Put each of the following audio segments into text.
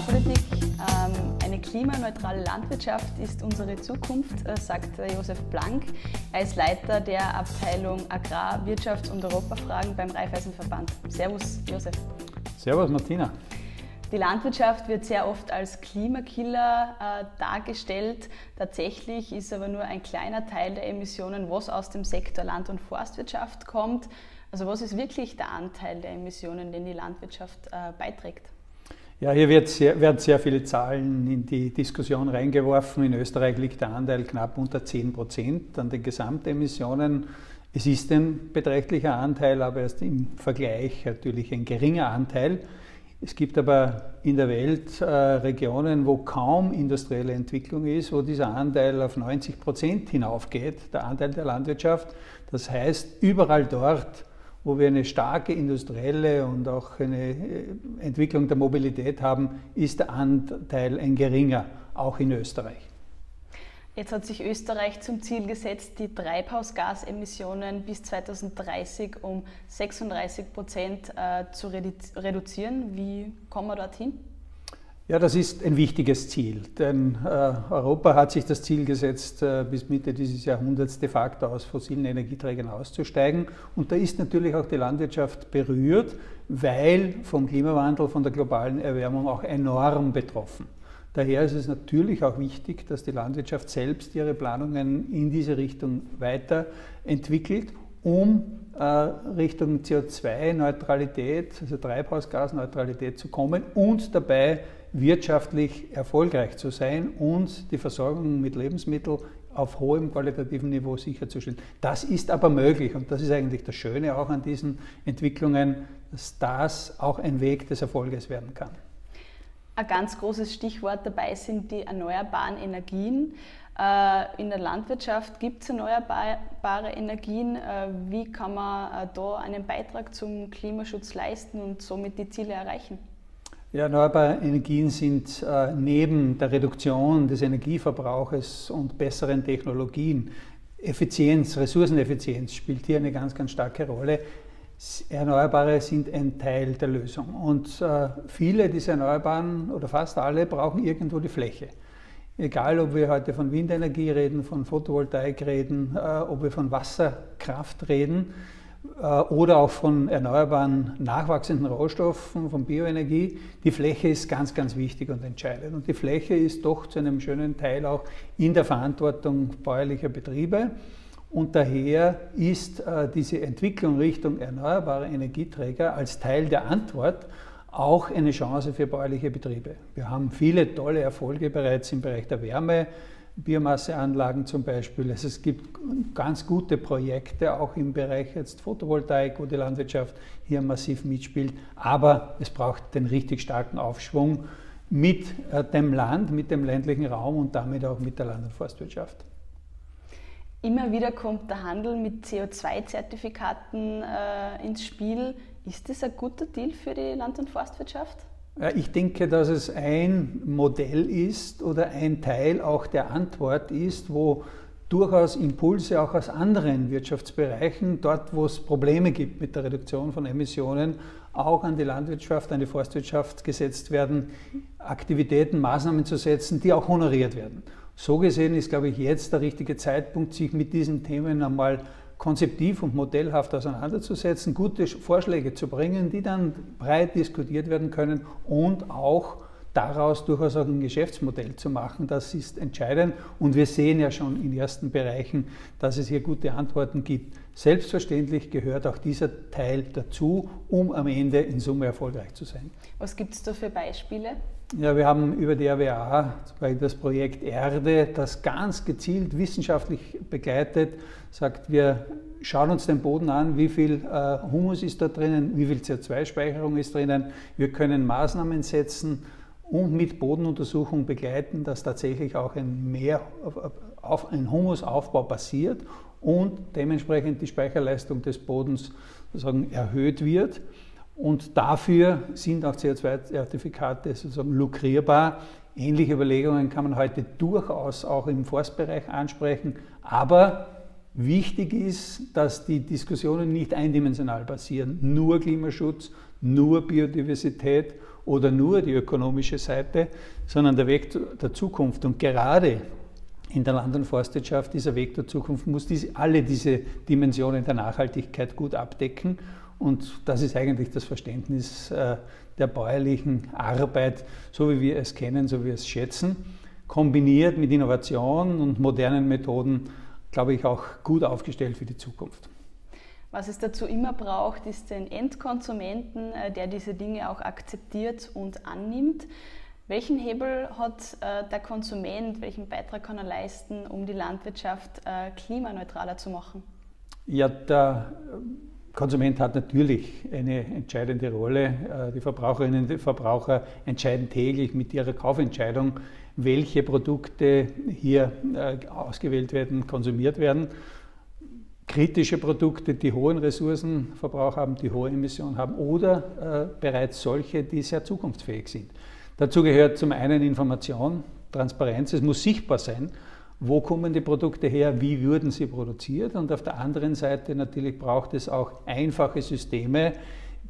Agrarpolitik. Ähm, eine klimaneutrale Landwirtschaft ist unsere Zukunft, äh, sagt Josef Blank. Er ist Leiter der Abteilung Agrar-, Wirtschafts- und Europafragen beim Raiffeisenverband. Servus, Josef. Servus, Martina. Die Landwirtschaft wird sehr oft als Klimakiller äh, dargestellt. Tatsächlich ist aber nur ein kleiner Teil der Emissionen, was aus dem Sektor Land- und Forstwirtschaft kommt. Also was ist wirklich der Anteil der Emissionen, den die Landwirtschaft äh, beiträgt? Ja, hier wird sehr, werden sehr viele Zahlen in die Diskussion reingeworfen. In Österreich liegt der Anteil knapp unter 10 Prozent an den Gesamtemissionen. Es ist ein beträchtlicher Anteil, aber erst im Vergleich natürlich ein geringer Anteil. Es gibt aber in der Welt äh, Regionen, wo kaum industrielle Entwicklung ist, wo dieser Anteil auf 90 Prozent hinaufgeht, der Anteil der Landwirtschaft. Das heißt, überall dort, wo wir eine starke industrielle und auch eine äh, Entwicklung der Mobilität haben, ist der Anteil ein geringer, auch in Österreich. Jetzt hat sich Österreich zum Ziel gesetzt, die Treibhausgasemissionen bis 2030 um 36 Prozent äh, zu reduzieren. Wie kommen wir dorthin? Ja, das ist ein wichtiges Ziel, denn äh, Europa hat sich das Ziel gesetzt, äh, bis Mitte dieses Jahrhunderts de facto aus fossilen Energieträgern auszusteigen. Und da ist natürlich auch die Landwirtschaft berührt, weil vom Klimawandel, von der globalen Erwärmung auch enorm betroffen. Daher ist es natürlich auch wichtig, dass die Landwirtschaft selbst ihre Planungen in diese Richtung weiterentwickelt, um äh, Richtung CO2-Neutralität, also Treibhausgasneutralität zu kommen und dabei wirtschaftlich erfolgreich zu sein und die Versorgung mit Lebensmitteln auf hohem qualitativen Niveau sicherzustellen. Das ist aber möglich und das ist eigentlich das Schöne auch an diesen Entwicklungen, dass das auch ein Weg des Erfolges werden kann. Ein ganz großes Stichwort dabei sind die erneuerbaren Energien. Äh, in der Landwirtschaft gibt es erneuerbare Energien. Äh, wie kann man äh, da einen Beitrag zum Klimaschutz leisten und somit die Ziele erreichen? Ja, erneuerbare Energien sind äh, neben der Reduktion des Energieverbrauches und besseren Technologien Effizienz, Ressourceneffizienz spielt hier eine ganz, ganz starke Rolle. Erneuerbare sind ein Teil der Lösung und äh, viele dieser Erneuerbaren oder fast alle brauchen irgendwo die Fläche. Egal, ob wir heute von Windenergie reden, von Photovoltaik reden, äh, ob wir von Wasserkraft reden, oder auch von erneuerbaren nachwachsenden Rohstoffen, von Bioenergie. Die Fläche ist ganz, ganz wichtig und entscheidend. Und die Fläche ist doch zu einem schönen Teil auch in der Verantwortung bäuerlicher Betriebe. Und daher ist äh, diese Entwicklung Richtung erneuerbare Energieträger als Teil der Antwort auch eine Chance für bäuerliche Betriebe. Wir haben viele tolle Erfolge bereits im Bereich der Wärme, Biomasseanlagen zum Beispiel. Also es gibt ganz gute Projekte auch im Bereich jetzt Photovoltaik, wo die Landwirtschaft hier massiv mitspielt. Aber es braucht den richtig starken Aufschwung mit äh, dem Land, mit dem ländlichen Raum und damit auch mit der Land- und Forstwirtschaft. Immer wieder kommt der Handel mit CO2-Zertifikaten äh, ins Spiel. Ist das ein guter Deal für die Land- und Forstwirtschaft? Ich denke, dass es ein Modell ist oder ein Teil auch der Antwort ist, wo durchaus Impulse auch aus anderen Wirtschaftsbereichen, dort wo es Probleme gibt mit der Reduktion von Emissionen, auch an die Landwirtschaft, an die Forstwirtschaft gesetzt werden, Aktivitäten, Maßnahmen zu setzen, die auch honoriert werden. So gesehen ist, glaube ich, jetzt der richtige Zeitpunkt, sich mit diesen Themen einmal konzeptiv und modellhaft auseinanderzusetzen, gute Vorschläge zu bringen, die dann breit diskutiert werden können und auch daraus durchaus auch ein Geschäftsmodell zu machen. Das ist entscheidend und wir sehen ja schon in ersten Bereichen, dass es hier gute Antworten gibt. Selbstverständlich gehört auch dieser Teil dazu, um am Ende in Summe erfolgreich zu sein. Was gibt es da für Beispiele? Ja, wir haben über die RWA das Projekt Erde, das ganz gezielt wissenschaftlich begleitet, sagt, wir schauen uns den Boden an, wie viel äh, Humus ist da drinnen, wie viel CO2-Speicherung ist drinnen. Wir können Maßnahmen setzen und mit Bodenuntersuchung begleiten, dass tatsächlich auch ein mehr auf ein Humusaufbau passiert und dementsprechend die Speicherleistung des Bodens sozusagen erhöht wird. Und dafür sind auch CO2-Zertifikate sozusagen lukrierbar. Ähnliche Überlegungen kann man heute durchaus auch im Forstbereich ansprechen. Aber wichtig ist, dass die Diskussionen nicht eindimensional passieren. Nur Klimaschutz, nur Biodiversität oder nur die ökonomische Seite, sondern der Weg der Zukunft. Und gerade in der Land- und Forstwirtschaft, dieser Weg der Zukunft, muss diese, alle diese Dimensionen der Nachhaltigkeit gut abdecken. Und das ist eigentlich das Verständnis äh, der bäuerlichen Arbeit, so wie wir es kennen, so wie wir es schätzen, kombiniert mit Innovation und modernen Methoden, glaube ich, auch gut aufgestellt für die Zukunft. Was es dazu immer braucht, ist den Endkonsumenten, äh, der diese Dinge auch akzeptiert und annimmt. Welchen Hebel hat äh, der Konsument, welchen Beitrag kann er leisten, um die Landwirtschaft äh, klimaneutraler zu machen? Ja, der Konsument hat natürlich eine entscheidende Rolle. Die Verbraucherinnen und Verbraucher entscheiden täglich mit ihrer Kaufentscheidung, welche Produkte hier ausgewählt werden, konsumiert werden kritische Produkte, die hohen Ressourcenverbrauch haben, die hohe Emissionen haben oder äh, bereits solche, die sehr zukunftsfähig sind. Dazu gehört zum einen Information, Transparenz, es muss sichtbar sein, wo kommen die Produkte her, wie würden sie produziert. Und auf der anderen Seite natürlich braucht es auch einfache Systeme,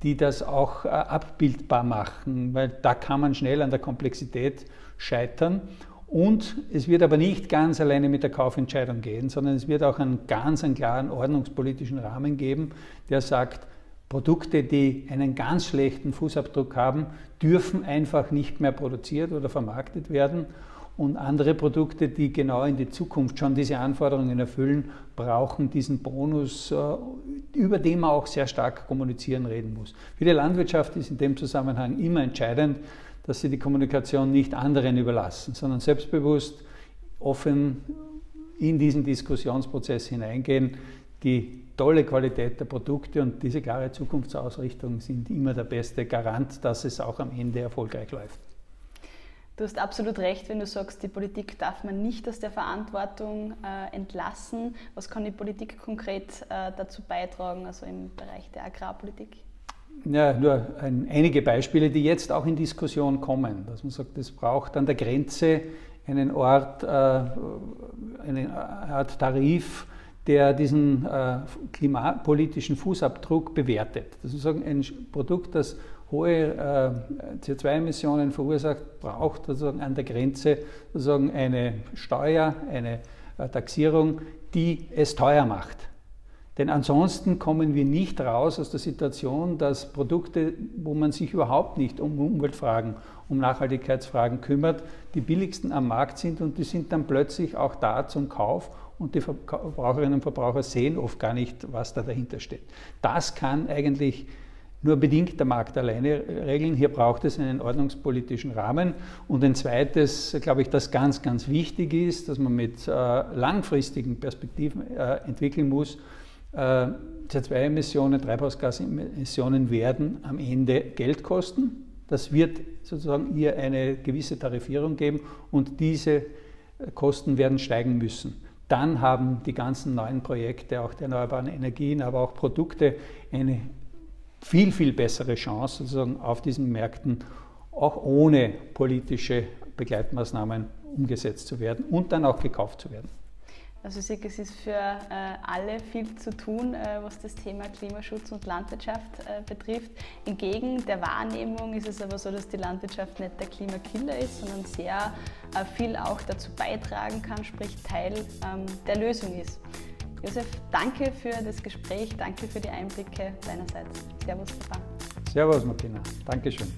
die das auch äh, abbildbar machen, weil da kann man schnell an der Komplexität scheitern und es wird aber nicht ganz alleine mit der Kaufentscheidung gehen, sondern es wird auch einen ganz einen klaren ordnungspolitischen Rahmen geben, der sagt, Produkte, die einen ganz schlechten Fußabdruck haben, dürfen einfach nicht mehr produziert oder vermarktet werden. Und andere Produkte, die genau in die Zukunft schon diese Anforderungen erfüllen, brauchen diesen Bonus, äh, über den man auch sehr stark kommunizieren reden muss. Für die Landwirtschaft ist in dem Zusammenhang immer entscheidend, dass sie die Kommunikation nicht anderen überlassen, sondern selbstbewusst, offen in diesen Diskussionsprozess hineingehen. Die tolle Qualität der Produkte und diese klare Zukunftsausrichtung sind immer der beste Garant, dass es auch am Ende erfolgreich läuft. Du hast absolut recht, wenn du sagst, die Politik darf man nicht aus der Verantwortung äh, entlassen. Was kann die Politik konkret äh, dazu beitragen, also im Bereich der Agrarpolitik? Ja, nur ein, einige Beispiele, die jetzt auch in Diskussion kommen, dass man sagt, es braucht an der Grenze einen Ort, äh, eine Art Tarif, der diesen äh, klimapolitischen Fußabdruck bewertet. Das ist ein Produkt, das hohe äh, CO2-Emissionen verursacht, braucht sozusagen an der Grenze sozusagen eine Steuer, eine äh, Taxierung, die es teuer macht. Denn ansonsten kommen wir nicht raus aus der Situation, dass Produkte, wo man sich überhaupt nicht um Umweltfragen, um Nachhaltigkeitsfragen kümmert, die billigsten am Markt sind und die sind dann plötzlich auch da zum Kauf und die Verbraucherinnen und Verbraucher sehen oft gar nicht, was da dahinter steht. Das kann eigentlich nur bedingt der Markt alleine regeln. Hier braucht es einen ordnungspolitischen Rahmen. Und ein zweites, glaube ich, das ganz, ganz wichtig ist, dass man mit äh, langfristigen Perspektiven äh, entwickeln muss, CO2-Emissionen, Treibhausgasemissionen werden am Ende Geld kosten. Das wird sozusagen hier eine gewisse Tarifierung geben und diese äh, Kosten werden steigen müssen. Dann haben die ganzen neuen Projekte, auch der erneuerbaren Energien, aber auch Produkte eine viel, viel bessere Chance sozusagen auf diesen Märkten, auch ohne politische Begleitmaßnahmen umgesetzt zu werden und dann auch gekauft zu werden. Also ich sehe, es ist für äh, alle viel zu tun, äh, was das Thema Klimaschutz und Landwirtschaft äh, betrifft. Entgegen der Wahrnehmung ist es aber so, dass die Landwirtschaft nicht der Klimakiller ist, sondern sehr viel auch dazu beitragen kann, sprich Teil ähm, der Lösung ist. Josef, danke für das Gespräch, danke für die Einblicke deinerseits. Servus, Papa. Servus, Martina. Dankeschön.